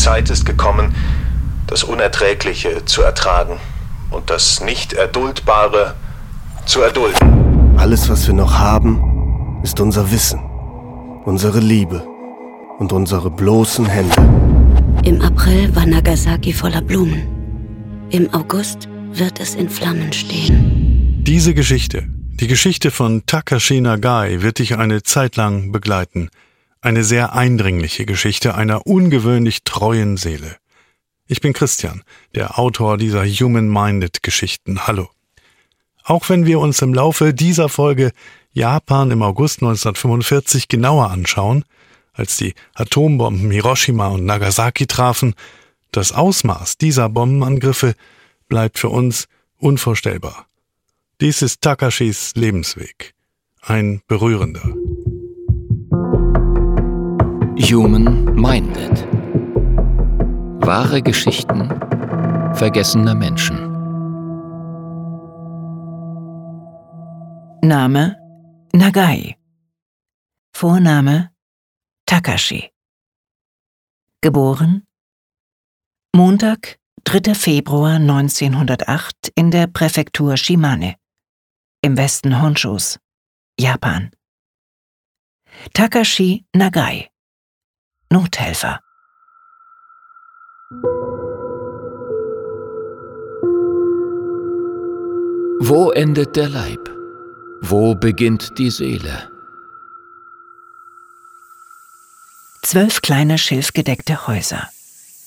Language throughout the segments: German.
Zeit ist gekommen, das Unerträgliche zu ertragen und das Nicht-Erduldbare zu erdulden. Alles, was wir noch haben, ist unser Wissen, unsere Liebe und unsere bloßen Hände. Im April war Nagasaki voller Blumen. Im August wird es in Flammen stehen. Diese Geschichte, die Geschichte von Takashi Nagai, wird dich eine Zeit lang begleiten. Eine sehr eindringliche Geschichte einer ungewöhnlich treuen Seele. Ich bin Christian, der Autor dieser Human-Minded Geschichten. Hallo. Auch wenn wir uns im Laufe dieser Folge Japan im August 1945 genauer anschauen, als die Atombomben Hiroshima und Nagasaki trafen, das Ausmaß dieser Bombenangriffe bleibt für uns unvorstellbar. Dies ist Takashis Lebensweg. Ein berührender. Human Minded. Wahre Geschichten vergessener Menschen. Name Nagai. Vorname Takashi. Geboren Montag, 3. Februar 1908 in der Präfektur Shimane im Westen Honshus, Japan. Takashi Nagai Nothelfer Wo endet der Leib? Wo beginnt die Seele? Zwölf kleine schilfgedeckte Häuser,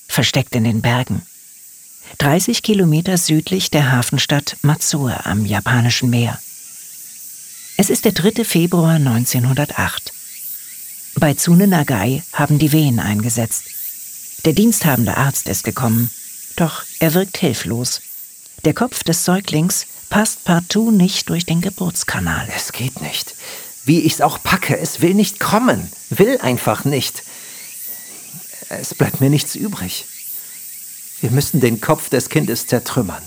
versteckt in den Bergen. 30 Kilometer südlich der Hafenstadt Matsue am japanischen Meer. Es ist der 3. Februar 1908. Bei Tsune Nagai haben die Wehen eingesetzt. Der diensthabende Arzt ist gekommen, doch er wirkt hilflos. Der Kopf des Säuglings passt partout nicht durch den Geburtskanal. Es geht nicht. Wie ich's auch packe, es will nicht kommen. Will einfach nicht. Es bleibt mir nichts übrig. Wir müssen den Kopf des Kindes zertrümmern.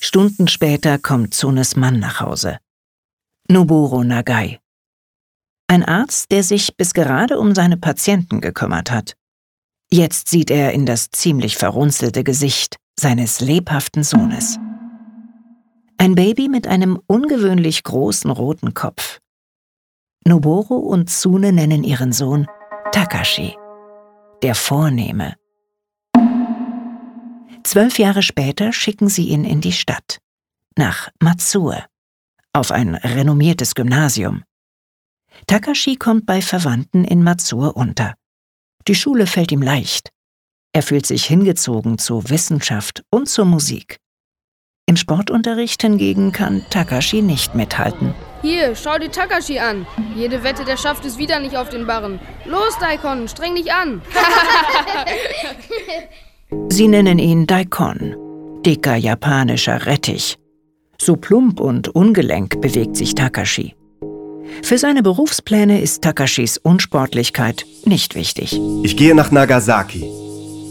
Stunden später kommt Tsunes Mann nach Hause. Noburo Nagai. Ein Arzt, der sich bis gerade um seine Patienten gekümmert hat. Jetzt sieht er in das ziemlich verrunzelte Gesicht seines lebhaften Sohnes. Ein Baby mit einem ungewöhnlich großen roten Kopf. Noboro und Tsune nennen ihren Sohn Takashi, der Vornehme. Zwölf Jahre später schicken sie ihn in die Stadt, nach Matsue, auf ein renommiertes Gymnasium. Takashi kommt bei Verwandten in Matsue unter. Die Schule fällt ihm leicht. Er fühlt sich hingezogen zu Wissenschaft und zur Musik. Im Sportunterricht hingegen kann Takashi nicht mithalten. Hier, schau dir Takashi an. Jede Wette, der schafft es wieder nicht auf den Barren. Los, Daikon, streng dich an. Sie nennen ihn Daikon, dicker japanischer Rettich. So plump und ungelenk bewegt sich Takashi. Für seine Berufspläne ist Takashis Unsportlichkeit nicht wichtig. Ich gehe nach Nagasaki.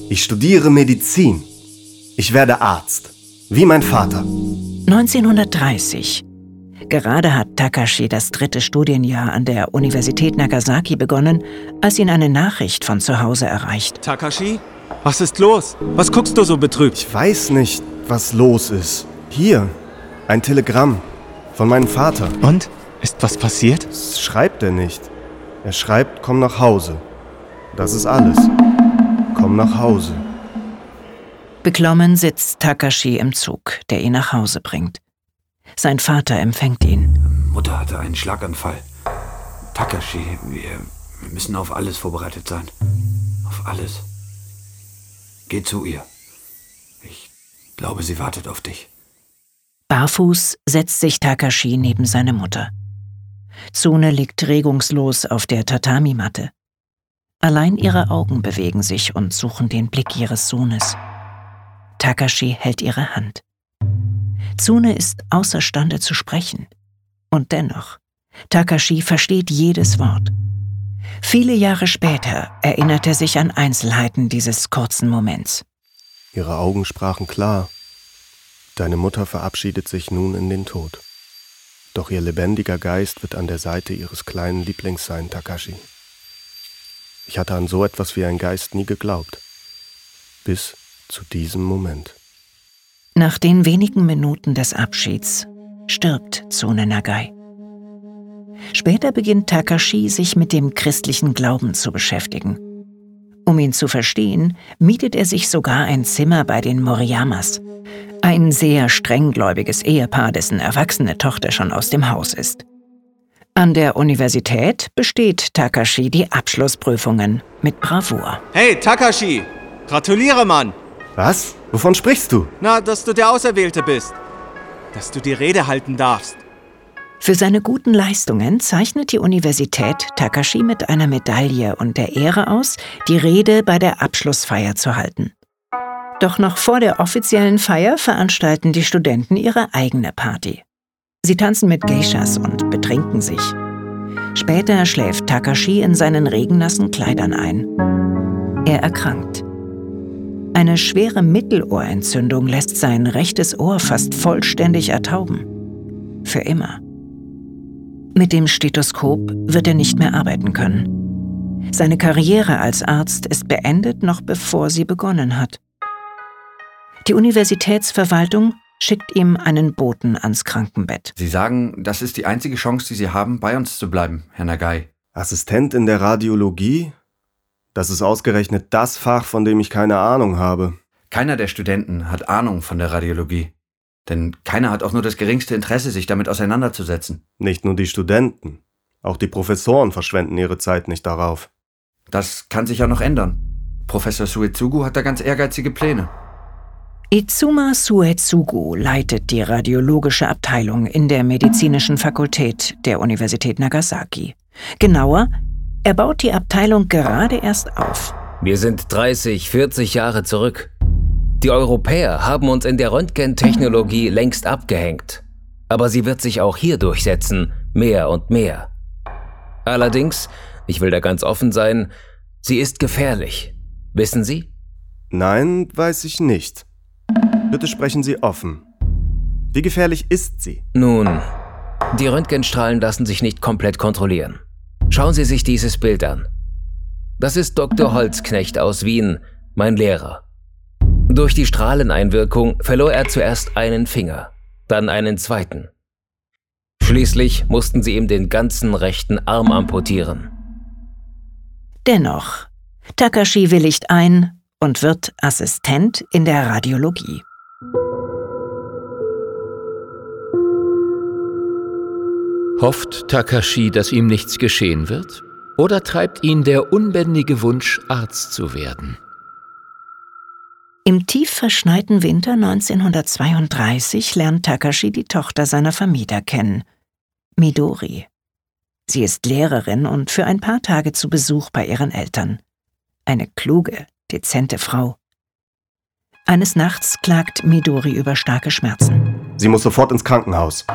Ich studiere Medizin. Ich werde Arzt. Wie mein Vater. 1930. Gerade hat Takashi das dritte Studienjahr an der Universität Nagasaki begonnen, als ihn eine Nachricht von zu Hause erreicht. Takashi? Was ist los? Was guckst du so betrübt? Ich weiß nicht, was los ist. Hier, ein Telegramm von meinem Vater. Und? Ist was passiert? Das schreibt er nicht. Er schreibt, komm nach Hause. Das ist alles. Komm nach Hause. Beklommen sitzt Takashi im Zug, der ihn nach Hause bringt. Sein Vater empfängt ihn. Mutter hatte einen Schlaganfall. Takashi, wir müssen auf alles vorbereitet sein. Auf alles. Geh zu ihr. Ich glaube, sie wartet auf dich. Barfuß setzt sich Takashi neben seine Mutter. Tsune liegt regungslos auf der Tatami-Matte. Allein ihre Augen bewegen sich und suchen den Blick ihres Sohnes. Takashi hält ihre Hand. Tsune ist außerstande zu sprechen. Und dennoch, Takashi versteht jedes Wort. Viele Jahre später erinnert er sich an Einzelheiten dieses kurzen Moments. Ihre Augen sprachen klar. Deine Mutter verabschiedet sich nun in den Tod. Doch ihr lebendiger Geist wird an der Seite ihres kleinen Lieblings sein, Takashi. Ich hatte an so etwas wie ein Geist nie geglaubt. Bis zu diesem Moment. Nach den wenigen Minuten des Abschieds stirbt Tsune Nagai. Später beginnt Takashi sich mit dem christlichen Glauben zu beschäftigen. Um ihn zu verstehen, mietet er sich sogar ein Zimmer bei den Moriyamas, ein sehr strenggläubiges Ehepaar, dessen erwachsene Tochter schon aus dem Haus ist. An der Universität besteht Takashi die Abschlussprüfungen mit Bravour. Hey, Takashi! Gratuliere, Mann! Was? Wovon sprichst du? Na, dass du der Auserwählte bist. Dass du die Rede halten darfst. Für seine guten Leistungen zeichnet die Universität Takashi mit einer Medaille und der Ehre aus, die Rede bei der Abschlussfeier zu halten. Doch noch vor der offiziellen Feier veranstalten die Studenten ihre eigene Party. Sie tanzen mit Geishas und betrinken sich. Später schläft Takashi in seinen regennassen Kleidern ein. Er erkrankt. Eine schwere Mittelohrentzündung lässt sein rechtes Ohr fast vollständig ertauben. Für immer. Mit dem Stethoskop wird er nicht mehr arbeiten können. Seine Karriere als Arzt ist beendet, noch bevor sie begonnen hat. Die Universitätsverwaltung schickt ihm einen Boten ans Krankenbett. Sie sagen, das ist die einzige Chance, die Sie haben, bei uns zu bleiben, Herr Nagai. Assistent in der Radiologie? Das ist ausgerechnet das Fach, von dem ich keine Ahnung habe. Keiner der Studenten hat Ahnung von der Radiologie. Denn keiner hat auch nur das geringste Interesse, sich damit auseinanderzusetzen. Nicht nur die Studenten. Auch die Professoren verschwenden ihre Zeit nicht darauf. Das kann sich ja noch ändern. Professor Suetsugu hat da ganz ehrgeizige Pläne. Izuma Suetsugu leitet die radiologische Abteilung in der medizinischen Fakultät der Universität Nagasaki. Genauer, er baut die Abteilung gerade erst auf. Wir sind 30, 40 Jahre zurück. Die Europäer haben uns in der Röntgentechnologie längst abgehängt. Aber sie wird sich auch hier durchsetzen, mehr und mehr. Allerdings, ich will da ganz offen sein, sie ist gefährlich. Wissen Sie? Nein, weiß ich nicht. Bitte sprechen Sie offen. Wie gefährlich ist sie? Nun, die Röntgenstrahlen lassen sich nicht komplett kontrollieren. Schauen Sie sich dieses Bild an. Das ist Dr. Holzknecht aus Wien, mein Lehrer. Durch die Strahleneinwirkung verlor er zuerst einen Finger, dann einen zweiten. Schließlich mussten sie ihm den ganzen rechten Arm amputieren. Dennoch, Takashi willigt ein und wird Assistent in der Radiologie. Hofft Takashi, dass ihm nichts geschehen wird? Oder treibt ihn der unbändige Wunsch, Arzt zu werden? Im tief verschneiten Winter 1932 lernt Takashi die Tochter seiner Vermieter kennen, Midori. Sie ist Lehrerin und für ein paar Tage zu Besuch bei ihren Eltern. Eine kluge, dezente Frau. Eines Nachts klagt Midori über starke Schmerzen. Sie muss sofort ins Krankenhaus.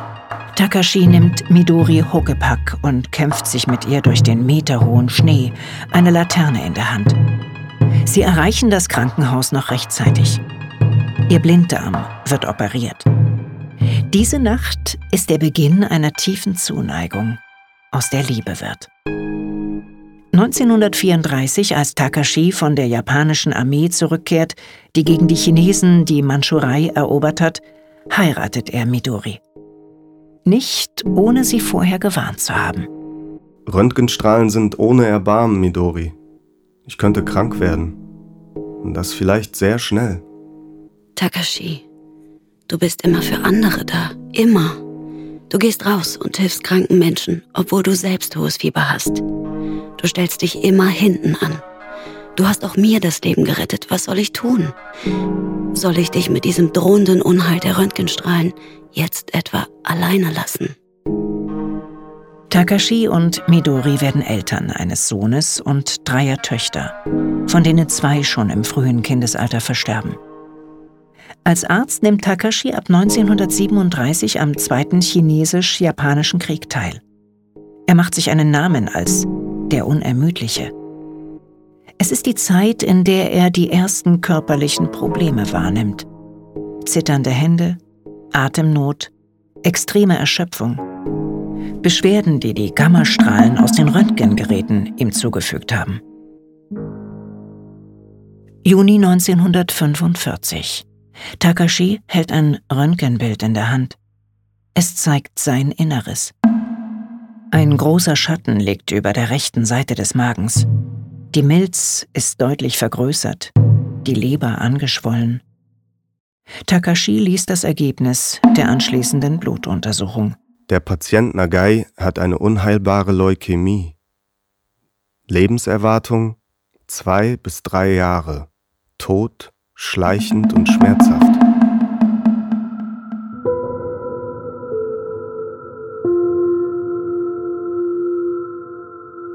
Takashi nimmt Midori Huckepack und kämpft sich mit ihr durch den meterhohen Schnee, eine Laterne in der Hand. Sie erreichen das Krankenhaus noch rechtzeitig. Ihr Blinddarm wird operiert. Diese Nacht ist der Beginn einer tiefen Zuneigung, aus der Liebe wird. 1934, als Takashi von der japanischen Armee zurückkehrt, die gegen die Chinesen die Mandschurei erobert hat, heiratet er Midori. Nicht ohne sie vorher gewarnt zu haben. Röntgenstrahlen sind ohne Erbarmen, Midori. Ich könnte krank werden. Und das vielleicht sehr schnell. Takashi, du bist immer für andere da. Immer. Du gehst raus und hilfst kranken Menschen, obwohl du selbst hohes Fieber hast. Du stellst dich immer hinten an. Du hast auch mir das Leben gerettet. Was soll ich tun? Soll ich dich mit diesem drohenden Unheil der Röntgenstrahlen jetzt etwa alleine lassen? Takashi und Midori werden Eltern eines Sohnes und dreier Töchter, von denen zwei schon im frühen Kindesalter versterben. Als Arzt nimmt Takashi ab 1937 am Zweiten Chinesisch-Japanischen Krieg teil. Er macht sich einen Namen als der Unermüdliche. Es ist die Zeit, in der er die ersten körperlichen Probleme wahrnimmt. Zitternde Hände, Atemnot, extreme Erschöpfung. Beschwerden, die die Gammastrahlen aus den Röntgengeräten ihm zugefügt haben. Juni 1945. Takashi hält ein Röntgenbild in der Hand. Es zeigt sein Inneres. Ein großer Schatten liegt über der rechten Seite des Magens. Die Milz ist deutlich vergrößert, die Leber angeschwollen. Takashi liest das Ergebnis der anschließenden Blutuntersuchung. Der Patient Nagai hat eine unheilbare Leukämie. Lebenserwartung zwei bis drei Jahre. Tod, schleichend und schmerzhaft.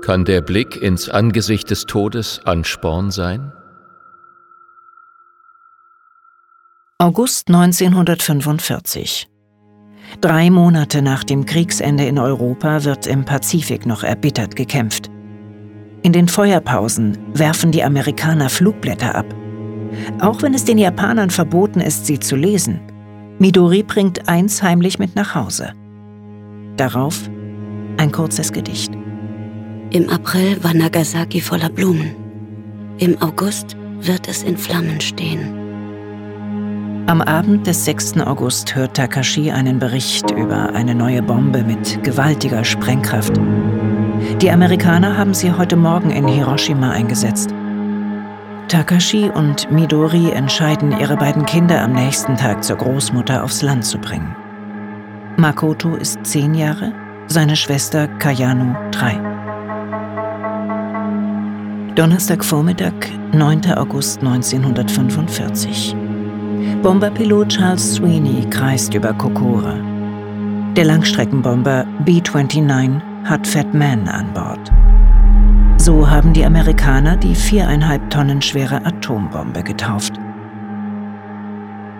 Kann der Blick ins Angesicht des Todes Ansporn sein? August 1945. Drei Monate nach dem Kriegsende in Europa wird im Pazifik noch erbittert gekämpft. In den Feuerpausen werfen die Amerikaner Flugblätter ab. Auch wenn es den Japanern verboten ist, sie zu lesen, Midori bringt eins heimlich mit nach Hause. Darauf ein kurzes Gedicht. Im April war Nagasaki voller Blumen. Im August wird es in Flammen stehen. Am Abend des 6. August hört Takashi einen Bericht über eine neue Bombe mit gewaltiger Sprengkraft. Die Amerikaner haben sie heute Morgen in Hiroshima eingesetzt. Takashi und Midori entscheiden, ihre beiden Kinder am nächsten Tag zur Großmutter aufs Land zu bringen. Makoto ist zehn Jahre, seine Schwester Kayanu drei. Donnerstagvormittag, 9. August 1945. Bomberpilot Charles Sweeney kreist über Kokura. Der Langstreckenbomber B-29 hat Fat Man an Bord. So haben die Amerikaner die viereinhalb Tonnen schwere Atombombe getauft.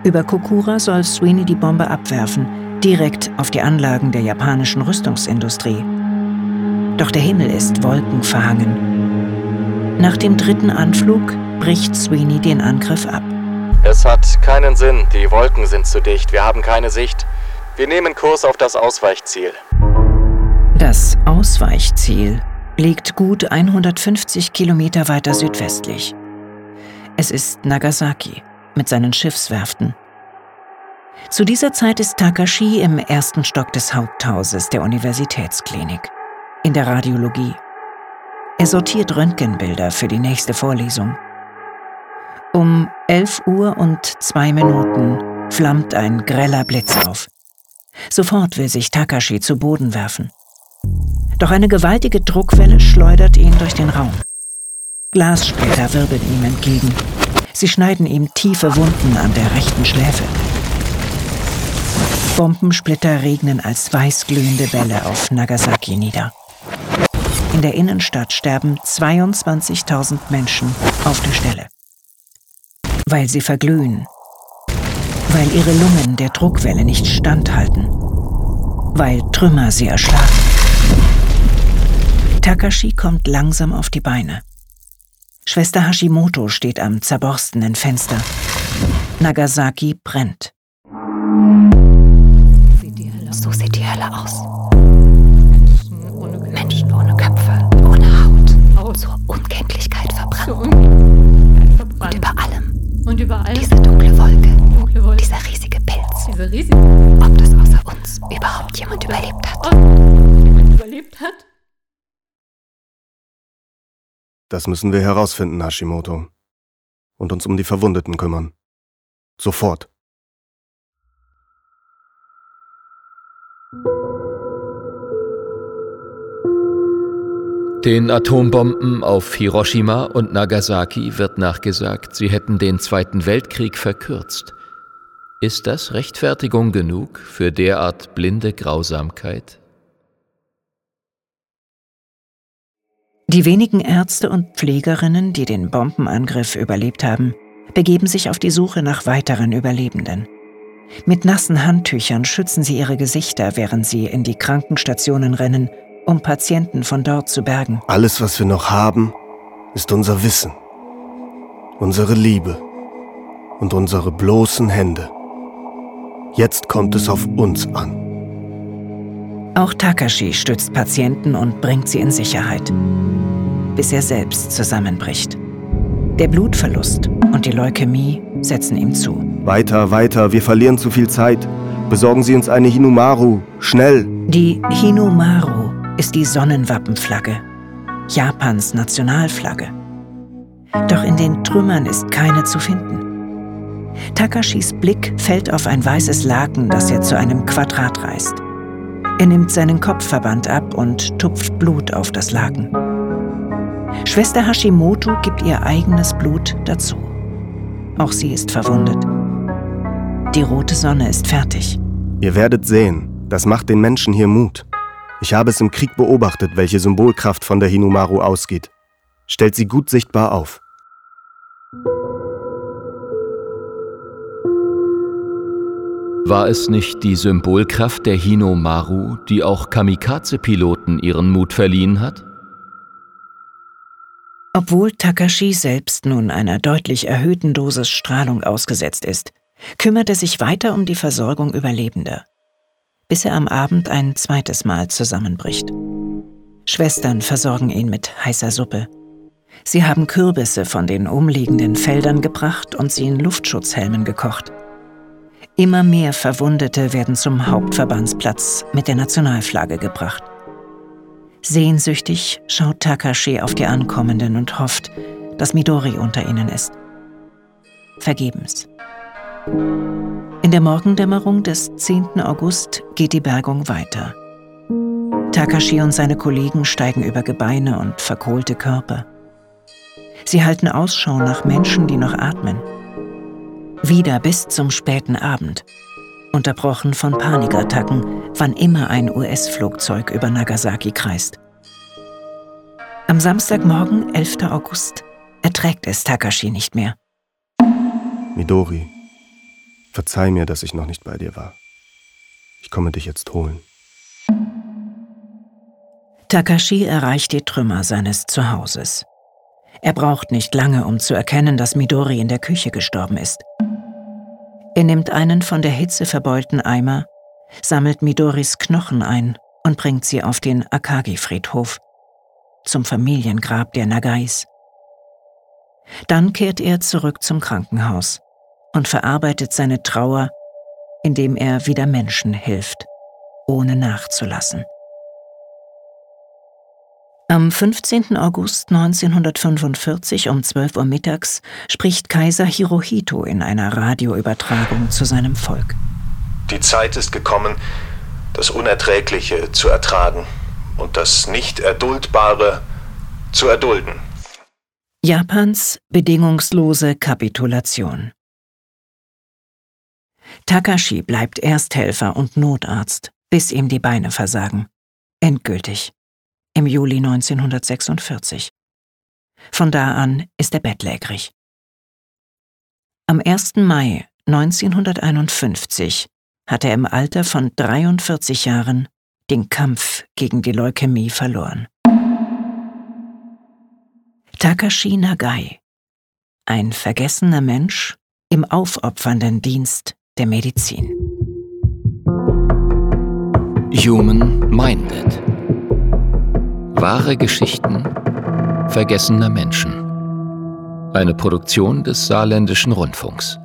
Über Kokura soll Sweeney die Bombe abwerfen, direkt auf die Anlagen der japanischen Rüstungsindustrie. Doch der Himmel ist wolkenverhangen nach dem dritten Anflug bricht Sweeney den Angriff ab. Es hat keinen Sinn, die Wolken sind zu dicht, wir haben keine Sicht. Wir nehmen Kurs auf das Ausweichziel. Das Ausweichziel liegt gut 150 Kilometer weiter südwestlich. Es ist Nagasaki mit seinen Schiffswerften. Zu dieser Zeit ist Takashi im ersten Stock des Haupthauses der Universitätsklinik, in der Radiologie. Er sortiert Röntgenbilder für die nächste Vorlesung. Um 11 Uhr und zwei Minuten flammt ein greller Blitz auf. Sofort will sich Takashi zu Boden werfen. Doch eine gewaltige Druckwelle schleudert ihn durch den Raum. Glassplitter wirbeln ihm entgegen. Sie schneiden ihm tiefe Wunden an der rechten Schläfe. Bombensplitter regnen als weißglühende Bälle auf Nagasaki nieder. In der Innenstadt sterben 22.000 Menschen auf der Stelle. Weil sie verglühen. Weil ihre Lungen der Druckwelle nicht standhalten. Weil Trümmer sie erschlagen. Takashi kommt langsam auf die Beine. Schwester Hashimoto steht am zerborstenen Fenster. Nagasaki brennt. So sieht die Hölle aus. Menschen ohne Köpfe, ohne Haut, zur Unkenntlichkeit verbrannt. Und über allem, Und über allem diese dunkle Wolke, dieser riesige Pilz. Diese riesige Ob das außer uns überhaupt jemand überlebt hat. jemand überlebt hat. Das müssen wir herausfinden, Hashimoto. Und uns um die Verwundeten kümmern. Sofort. Den Atombomben auf Hiroshima und Nagasaki wird nachgesagt, sie hätten den Zweiten Weltkrieg verkürzt. Ist das Rechtfertigung genug für derart blinde Grausamkeit? Die wenigen Ärzte und Pflegerinnen, die den Bombenangriff überlebt haben, begeben sich auf die Suche nach weiteren Überlebenden. Mit nassen Handtüchern schützen sie ihre Gesichter, während sie in die Krankenstationen rennen, um Patienten von dort zu bergen. Alles, was wir noch haben, ist unser Wissen, unsere Liebe und unsere bloßen Hände. Jetzt kommt es auf uns an. Auch Takashi stützt Patienten und bringt sie in Sicherheit, bis er selbst zusammenbricht. Der Blutverlust und die Leukämie setzen ihm zu. Weiter, weiter, wir verlieren zu viel Zeit. Besorgen Sie uns eine Hinumaru, schnell! Die Hinumaru ist die Sonnenwappenflagge, Japans Nationalflagge. Doch in den Trümmern ist keine zu finden. Takashis Blick fällt auf ein weißes Laken, das er zu einem Quadrat reißt. Er nimmt seinen Kopfverband ab und tupft Blut auf das Laken. Schwester Hashimoto gibt ihr eigenes Blut dazu. Auch sie ist verwundet. Die rote Sonne ist fertig. Ihr werdet sehen, das macht den Menschen hier Mut. Ich habe es im Krieg beobachtet, welche Symbolkraft von der Hinumaru ausgeht. Stellt sie gut sichtbar auf. War es nicht die Symbolkraft der Hinomaru, die auch Kamikaze-Piloten ihren Mut verliehen hat? Obwohl Takashi selbst nun einer deutlich erhöhten Dosis Strahlung ausgesetzt ist, kümmert er sich weiter um die Versorgung Überlebender, bis er am Abend ein zweites Mal zusammenbricht. Schwestern versorgen ihn mit heißer Suppe. Sie haben Kürbisse von den umliegenden Feldern gebracht und sie in Luftschutzhelmen gekocht. Immer mehr Verwundete werden zum Hauptverbandsplatz mit der Nationalflagge gebracht. Sehnsüchtig schaut Takashi auf die Ankommenden und hofft, dass Midori unter ihnen ist. Vergebens. In der Morgendämmerung des 10. August geht die Bergung weiter. Takashi und seine Kollegen steigen über Gebeine und verkohlte Körper. Sie halten Ausschau nach Menschen, die noch atmen. Wieder bis zum späten Abend. Unterbrochen von Panikattacken, wann immer ein US-Flugzeug über Nagasaki kreist. Am Samstagmorgen, 11. August, erträgt es Takashi nicht mehr. Midori, verzeih mir, dass ich noch nicht bei dir war. Ich komme dich jetzt holen. Takashi erreicht die Trümmer seines Zuhauses. Er braucht nicht lange, um zu erkennen, dass Midori in der Küche gestorben ist. Er nimmt einen von der Hitze verbeulten Eimer, sammelt Midoris Knochen ein und bringt sie auf den Akagi-Friedhof, zum Familiengrab der Nagais. Dann kehrt er zurück zum Krankenhaus und verarbeitet seine Trauer, indem er wieder Menschen hilft, ohne nachzulassen. Am 15. August 1945 um 12 Uhr mittags spricht Kaiser Hirohito in einer Radioübertragung zu seinem Volk. Die Zeit ist gekommen, das Unerträgliche zu ertragen und das Nicht-Erduldbare zu erdulden. Japans bedingungslose Kapitulation. Takashi bleibt Ersthelfer und Notarzt, bis ihm die Beine versagen. Endgültig im Juli 1946. Von da an ist er bettlägerig. Am 1. Mai 1951 hat er im Alter von 43 Jahren den Kampf gegen die Leukämie verloren. Takashi Nagai, ein vergessener Mensch im aufopfernden Dienst der Medizin. Human Minded Wahre Geschichten vergessener Menschen. Eine Produktion des Saarländischen Rundfunks.